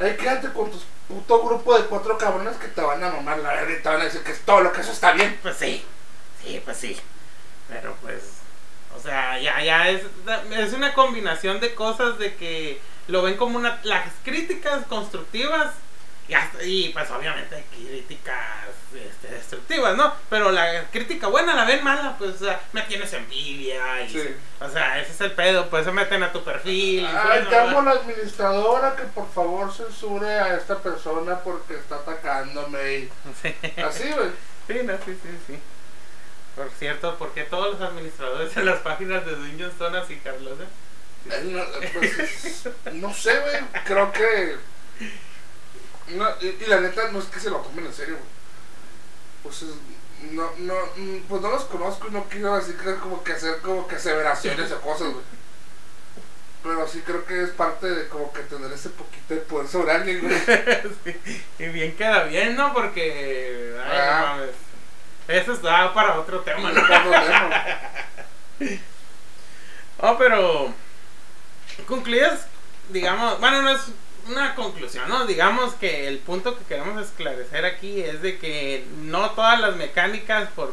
ahí quédate con tu puto grupo de cuatro cabrones que te van a mamar la verga y te van a decir que es todo lo que eso está bien.
Pues sí, sí, pues sí. Pero pues, o sea, ya, ya es, es una combinación de cosas de que lo ven como una, las críticas constructivas y, pues obviamente hay críticas este, destructivas, ¿no? Pero la crítica buena la ven mala, pues, o sea, me tienes envidia y,
Sí.
o sea, ese es el pedo, pues se meten a tu perfil.
Ay, llamo a la administradora que por favor censure a esta persona porque está atacándome y
Sí.
así, güey.
Sí, no, sí, sí, sí. Por cierto, ¿por qué todos los administradores en las páginas de Dungeon son así, Carlos? eh?
Eh, No, pues, es- no sé, güey, creo que... No, y, y la neta no es que se lo tomen en serio, güey. Pues es- no, no, mm, pues no los conozco y no quiero así que como que hacer como que aseveraciones o cosas, güey. Pero sí creo que es parte de como que tener ese poquito de poder sobre alguien, güey.
Sí, y bien queda bien, ¿no? Porque. Ay,
Ah.
no mames. Eso está para otro tema, ¿no? Oh, pero. Concluidas, digamos. Bueno, no es una conclusión, ¿no? Digamos que el punto que queremos esclarecer aquí es de que no todas las mecánicas, por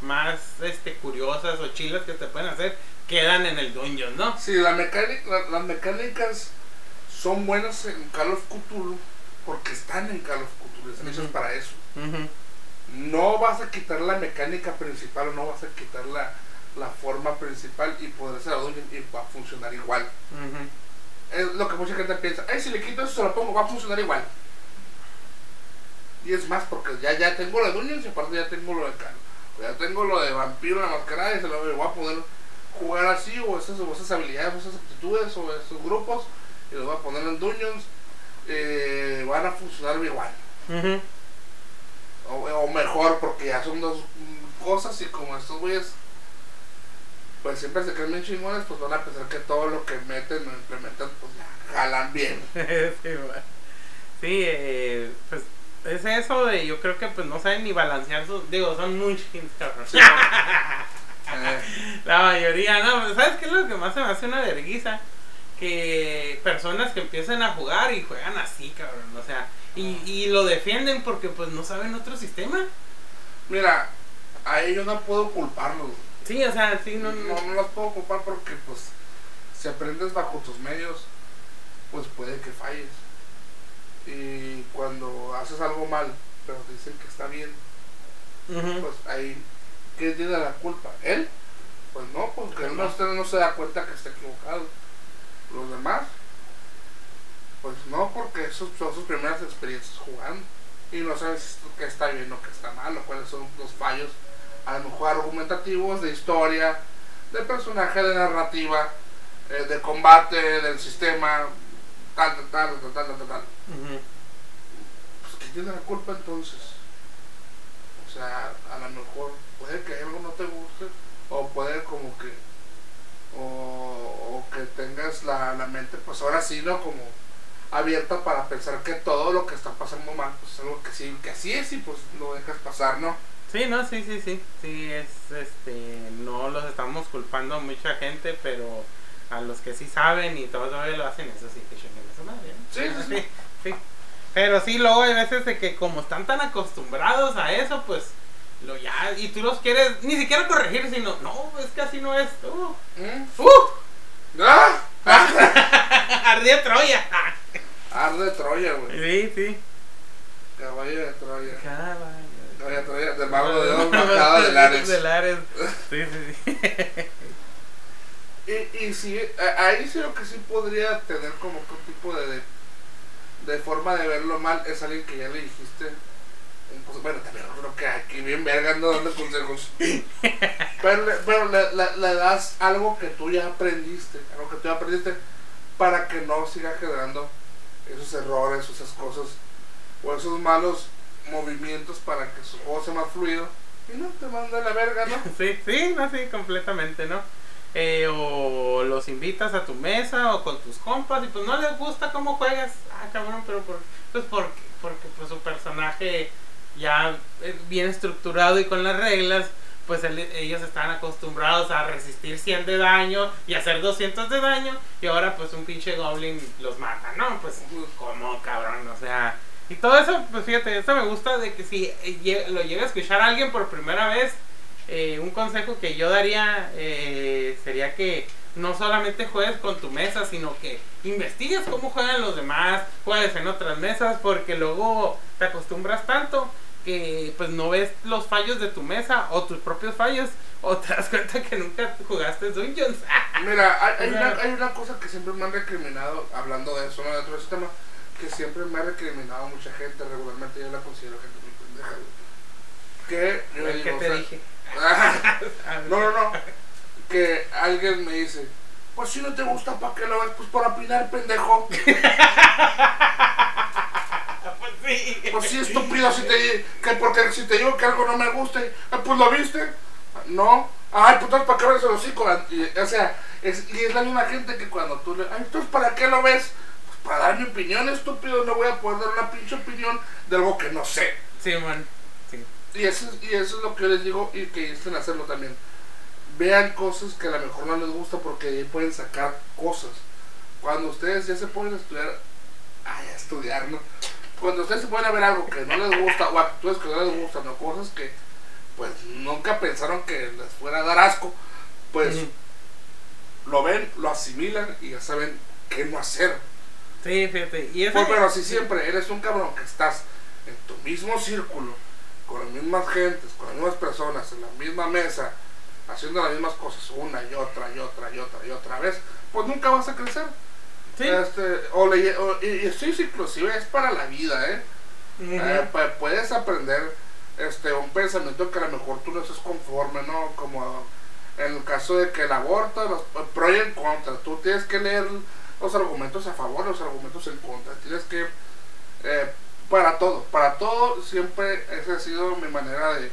más este curiosas o chilas que te pueden hacer, quedan en el dungeon, ¿no?
Sí, la mecánica, la- las mecánicas son buenas en Call of Cthulhu porque están en Call of Cthulhu, están hechas
Ujú.
para eso. No vas a quitar la mecánica principal o no vas a quitar la, la forma principal y poder hacer la dungeon y va a funcionar igual. Es lo que mucha gente piensa, ay, si le quito eso se lo pongo, va a funcionar igual. Y es más, porque ya, ya tengo la Dungeons y aparte ya tengo lo de Call. Ya tengo lo de vampiro, la mascarada y se lo voy a poder jugar así, o esas, o esas habilidades, o esas aptitudes, o esos grupos, y los voy a poner en Dungeons. eh, van a funcionar igual. O, o mejor, porque ya son dos cosas y como estos güeyes pues siempre se creen bien chingones, pues van a pensar que todo lo que meten o implementan, pues ya jalan bien.
sí, eh, pues es eso de yo creo que pues no saben ni balancear sus digo son muy chiquitos cabrón.
Sí,
la mayoría no Pero sabes qué es lo que más se me hace una verguiza que personas que empiezan a jugar y juegan así cabrón o sea y, y lo defienden porque pues no saben otro sistema.
Mira, a ellos no puedo culparlos.
Sí o sea sí no,
No,
no,
los puedo culpar porque pues si aprendes bajo tus medios, pues puede que falles. Y cuando haces algo mal, pero te dicen que está bien, pues ahí, ¿quién tiene la culpa? ¿Él? Pues no, porque él no, usted no se da cuenta que está equivocado. Los demás, pues no, porque esos son sus primeras experiencias jugando. Y no sabes qué está bien o qué está mal, o cuáles son los fallos, a lo mejor argumentativos, de historia, de personaje, de narrativa, eh, de combate, del sistema, tal, tal, tal, tal, tal, tal, tal. Pues ¿quién tiene la culpa entonces? O sea, a lo mejor puede que algo no te guste, o puede como que, o, o que tengas la, la mente, pues ahora sí, ¿no? Como abierta para pensar que todo lo que está pasando mal, pues es algo que sí, que así es y pues lo dejas pasar, ¿no?
Sí, no, sí, sí, sí. Sí, es este. No los estamos culpando a mucha gente, pero a los que sí saben y todavía lo hacen, eso sí que chinguen a su madre. ¿no?
Sí, sí, sí.
sí. Pero sí, luego hay veces de que como están tan acostumbrados a eso, pues lo ya, y tú los quieres ni siquiera corregir, sino, no, es que así no es. Uh,
¿Mm?
uh,
¡Ah!
ardía Troya.
Arde Troya, güey.
Sí, sí.
Caballo de Troya.
Caballo.
Troya, del mago de Dios, bajado de Lares.
De Lares. Sí, sí, sí.
Y, y sí, ahí sí lo que sí podría tener como que un tipo de, de, de forma de verlo mal es alguien que ya le dijiste. Bueno, también creo que aquí bien verga ando dando consejos. Pero, le, pero le, le- le das algo que tú ya aprendiste, algo que tú ya aprendiste para que no siga generando esos errores, esas cosas o esos malos movimientos para que su juego sea más fluido y no te manda a la verga, ¿no?
Sí, sí, no, sí, completamente, ¿no? Eh, o los invitas a tu mesa o con tus compas y pues no les gusta cómo juegas. Ah, cabrón, pero por, pues porque, porque pues su personaje ya eh, bien estructurado y con las reglas, pues ellos están acostumbrados a resistir 100 de daño y hacer 200 de daño y ahora pues un pinche goblin los mata, ¿no? Pues como cabrón, o sea... Y todo eso, pues fíjate, eso me gusta de que si eh, lo llega a escuchar a alguien por primera vez, eh, un consejo que yo daría eh, sería que no solamente juegues con tu mesa, sino que investigues cómo juegan los demás, juegues en otras mesas, porque luego te acostumbras tanto que pues no ves los fallos de tu mesa o tus propios fallos o te das cuenta que nunca jugaste Dungeons.
Mira, hay, hay una, hay una cosa que siempre me han recriminado, hablando de eso, ¿no? De ese tema, que siempre me ha recriminado mucha gente, regularmente yo la considero gente muy pendeja. Que yo le
¿Qué
digo,
te
o sea,
dije?
no, no, no. Que alguien me dice, pues si no te gusta, ¿para qué lo ves? Pues para opinar, pendejo.
Pues sí.
Pues sí, estúpido, si te, que porque si te digo que algo no me gusta, eh, pues lo viste. No. Ay, pues entonces, ¿para qué ves el hocico? Y, o sea, es, y es la misma gente que cuando tú le... Ay, entonces, ¿para qué lo ves? Para dar mi opinión, estúpido. No voy a poder dar una pinche opinión de algo que no sé.
Sí, man. Sí.
Y eso, es- y eso es lo que yo les digo y que insten a hacerlo también. Vean cosas que a lo mejor no les gusta porque pueden sacar cosas. Cuando ustedes ya se pueden estudiar, ay, a estudiar, ¿no? Cuando ustedes se pueden ver algo que no les gusta o actitudes que no les gustan o cosas que pues nunca pensaron que les fuera a dar asco, pues lo ven, lo asimilan y ya saben qué no hacer.
Sí, fíjate. Y
Pues, pero si siempre eres un cabrón que estás en tu mismo círculo, con las mismas gentes, con las mismas personas, en la misma mesa, haciendo las mismas cosas una y otra y otra y otra y otra vez, pues nunca vas a crecer.
Sí.
Este, o le- o- y, sí, inclusive es para la vida, ¿eh?
Ujú.
Eh, pu- puedes aprender este un pensamiento que a lo mejor tú no estás conforme, ¿no? Como en el caso de que el aborto, los eh, pro y en contra, tú tienes que leer los argumentos a favor, los argumentos en contra, tienes que eh, para todo, para todo siempre esa ha sido mi manera de,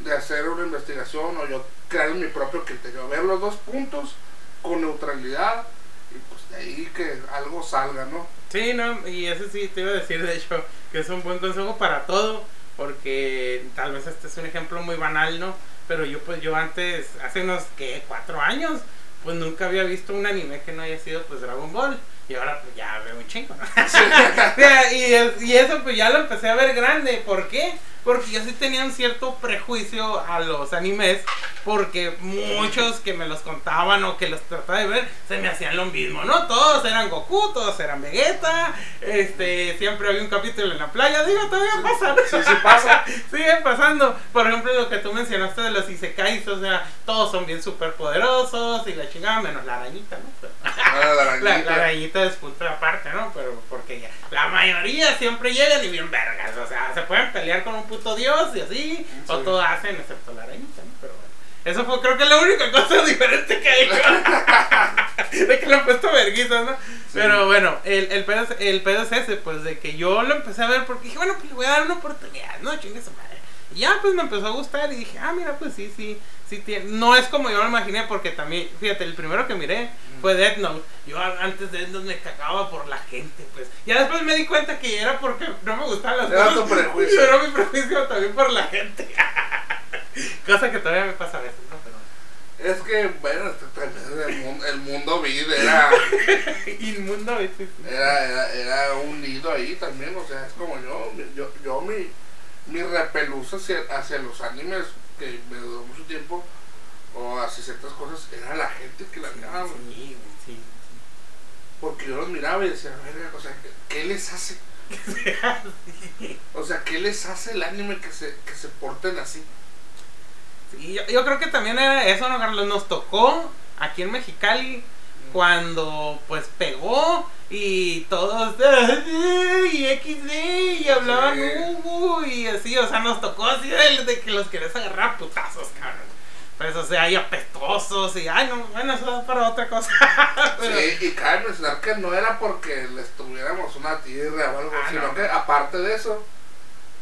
de hacer una investigación o yo crear mi propio criterio, ver los dos puntos con neutralidad y pues de ahí que algo salga, ¿no?
Sí, no, y eso sí te iba a decir, de hecho, que es un buen consejo para todo, porque tal vez este es un ejemplo muy banal, ¿no? Pero yo, pues, yo antes, hace unos, ¿qué? Cuatro años, pues nunca había visto un anime que no haya sido, pues, Dragon Ball. Y ahora, pues, ya veo un chingo, ¿no? Y, y eso, pues, ya lo empecé a ver grande. ¿Por qué? Porque yo sí tenía un cierto prejuicio a los animes, porque muchos que me los contaban o que los trataba de ver, se me hacían lo mismo, ¿no? Todos eran Goku, todos eran Vegeta, este, siempre había un capítulo en la playa, digo, todavía pasa.
Sí, sí pasa.
Sigue pasando. Por ejemplo, lo que tú mencionaste de los isekais, o sea, todos son bien súper poderosos y la chingada, menos la arañita, ¿no? Pero-
Ah, la
la,
arañita.
la arañita es punto aparte, ¿no? Pero porque ya, la mayoría siempre llegan y bien vergas. O sea, se pueden pelear con un puto dios y así. O
Sí.
todo hacen, excepto la arañita, ¿no? Pero bueno. Eso fue creo que la única cosa diferente que hay. de que le han puesto verguizas, ¿no? Pero bueno, el, el, pedo el pedo es ese, pues de que yo lo empecé a ver porque dije, bueno, pues le voy a dar una oportunidad, ¿no? Chingue su madre. Y ya pues me empezó a gustar y dije, ah, mira, pues sí, sí, sí tiene. No es como yo lo imaginé porque también, fíjate, el primero que miré fue Death Note. Yo antes de Death Note me cagaba por la gente, pues. Ya después me di cuenta que era porque no me gustaban las
Era
cosas.
tu prejuicio.
Era mi prejuicio también por la gente. Cosa que todavía me pasa a veces, ¿no? Pero
Es que, bueno, este, también el, mundo vid era.
Inmundo
Era, era, era un nido ahí también, o sea, es como yo. Yo, yo mi, mi repelús hacia, hacia los animes que me duró mucho tiempo, o hacia ciertas cosas, era la gente que la miraba. Sí, sí, Porque yo los miraba y decía, verga, o sea, ¿qué les hace? o sea, ¿qué les hace el anime que se, que se porten así?
Sí, yo, creo que también era eso, ¿no, Carlos? Nos tocó aquí en Mexicali cuando pues pegó y todos y XD y hablaban y así, o sea, nos tocó así de, de que los querés agarrar putazos, cabrón. Pues, o sea, hay apestosos y, ay, no, bueno, eso es para otra cosa.
Sí, y cabe mencionar que no era porque les tuviéramos una tierra o algo, ah, sino que aparte de eso,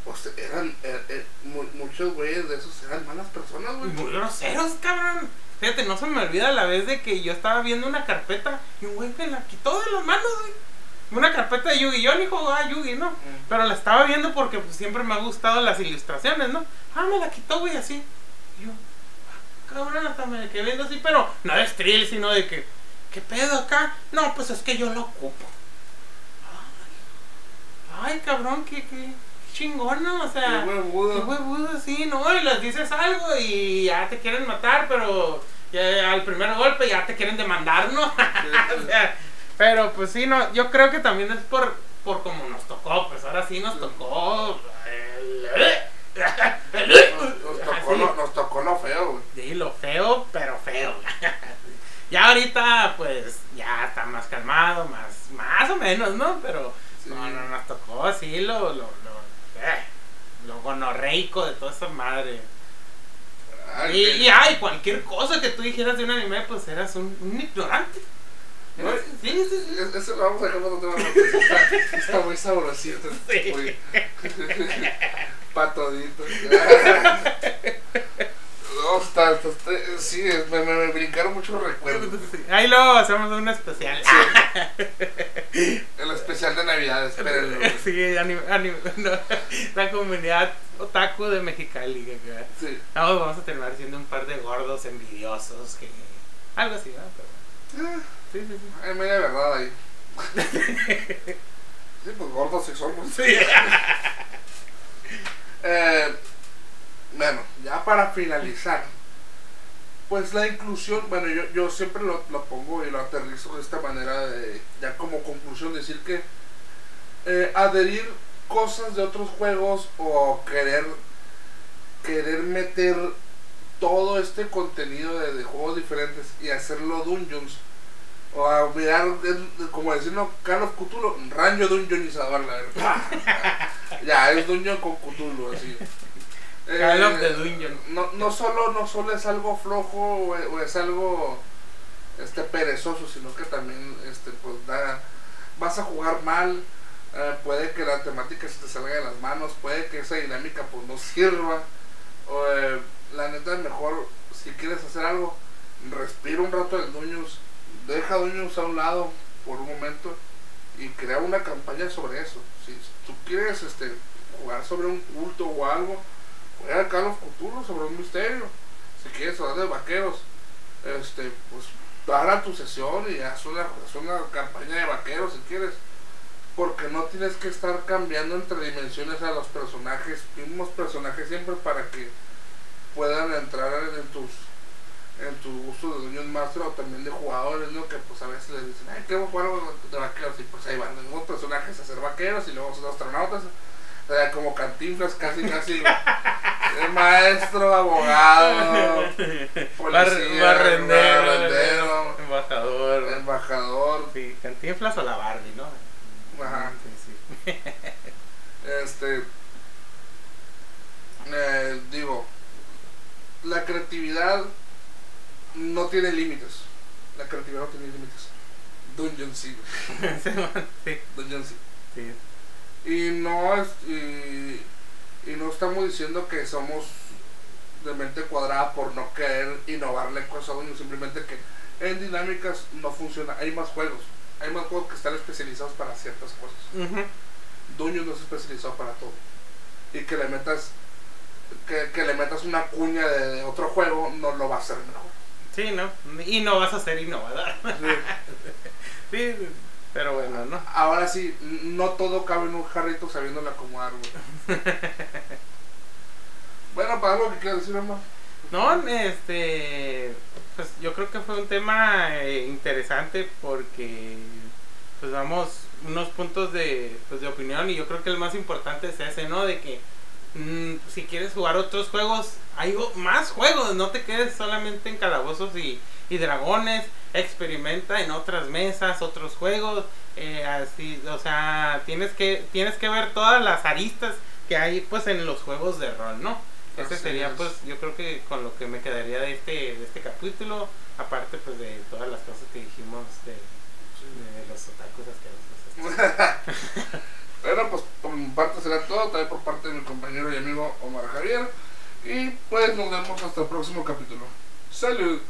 pues eran, eh, eh, muchos güeyes de esos eran malas personas, güey.
Muy groseros, cabrón. Fíjate, no se me olvida la vez de que yo estaba viendo una carpeta y un güey me la quitó de las manos, güey. Una carpeta de Yugi. Yo ni jugaba Yugi, ¿no? Mm. Pero la estaba viendo porque pues, siempre me ha gustado las ilustraciones, ¿no? Ah, me la quitó, güey, así. Y yo, cabrón, hasta me quedé viendo así, pero no de estrella, sino de que, ¿qué pedo acá? No, pues es que yo lo ocupo. Ay, cabrón, qué, qué chingón, ¿no? O sea, qué huevudo. Qué huevudo, sí, ¿no? Y les dices algo y ya te quieren matar, pero ya, al primer golpe ya te quieren demandar, ¿no? o sea, pero pues sí, no, yo creo que también es por, por como nos tocó, pues ahora sí nos tocó.
Nos, tocó, lo, nos tocó lo feo, güey.
Sí, lo feo, pero feo. ya ahorita, pues, ya está más calmado, más, más o menos, ¿no? Pero no, no, nos tocó así lo, lo, lo, eh, lo gonorreico de toda esa madre. y, y, ay, cualquier cosa que tú dijeras de un anime, pues eras un, un ignorante.
Sí, sí, sí. Eso lo vamos a dejar para otro Está, está muy sabrosito. Sí. Patodito. No, está, está, sí, me, me, me, brincaron muchos recuerdos.
Ahí luego hacemos un especial.
El especial de Navidad, espérenlo.
Sí, anime, anime, la comunidad otaku de Mexicali. Sí. vamos a terminar siendo un par de gordos envidiosos. que Algo así, ¿no? Pero,
ah. Sí, sí, sí. Hay media verdad ahí. sí, pues gordos sí somos. Sí. Eh, bueno, ya para finalizar, pues la inclusión, bueno, yo, yo siempre lo, lo, pongo y lo aterrizo de esta manera, de, ya como conclusión, decir que eh, adherir cosas de otros juegos o querer, querer meter todo este contenido de, juegos diferentes y hacerlo dungeons o a mirar, como decirlo, Carlos Cutulo, Rancho Dungeon y la verdad. ya, es Dungeon con Cutulo, así.
Eh.
No, no, solo, no solo es algo flojo o, es algo este perezoso, sino que también este pues da, vas a jugar mal, eh, puede que la temática se te salga de las manos, puede que esa dinámica pues no sirva. O, eh, la neta mejor si quieres hacer algo, respira un rato del Dungeons deja Dungeons a un lado por un momento y crea una campaña sobre eso. Si tú quieres este, jugar sobre un culto o algo, juega Call of Cthulhu sobre un misterio. Si quieres hablar de vaqueros, este, pues para tu sesión y haz una, haz una campaña de vaqueros si quieres. Porque no tienes que estar cambiando entre dimensiones a los personajes, mismos personajes siempre para que puedan entrar en tus en tu gusto de Dungeon Master o también de jugadores, ¿no? Que pues a veces les dicen, ay, queremos jugar de vaqueros y pues ahí van nuevos personajes a ser vaqueros y luego son astronautas. O sea, como cantinflas, casi, casi. el maestro, abogado, policía,
barrendero, embajador.
Embajador.
Sí, cantinflas o la Barbie, ¿no?
Ajá. Sí, este. Eh, digo, la creatividad no tiene límites. La creatividad no tiene límites. Dungeon sí. sí. Dungeon sí. sí. Y no es, y, y, no estamos diciendo que somos de mente cuadrada por no querer innovarle cosas a Dungeon, simplemente que en dinámicas no funciona. Hay más juegos. Hay más juegos que están especializados para ciertas cosas. Uh no es especializado para todo. Y que le metas que, que le metas una cuña de, de, otro juego no lo va a hacer mejor.
Sí, ¿no? Y no vas a ser innovador. Sí, pero bueno, ¿no?
Ahora sí, no todo cabe en un jarrito sabiéndole acomodar, güey. bueno, para algo que quieras decir, hermano.
No, este, pues yo creo que fue un tema eh, interesante porque, pues vamos, unos puntos de, pues, de opinión y yo creo que el más importante es ese, ¿no? De que mm, si quieres jugar otros juegos, hay más juegos, no te quedes solamente en calabozos y, y dragones, experimenta en otras mesas, otros juegos, eh, así, o sea, tienes que, tienes que ver todas las aristas que hay pues en los juegos de rol, ¿no? Ese sería pues yo creo que con lo que me quedaría de este, de este capítulo, aparte pues de todas las cosas que dijimos de, de los otakus
asquerosos. bueno, pues por mi parte será todo, también por parte de mi compañero y amigo Omar Javier. Y pues nos vemos hasta el próximo capítulo. Salud.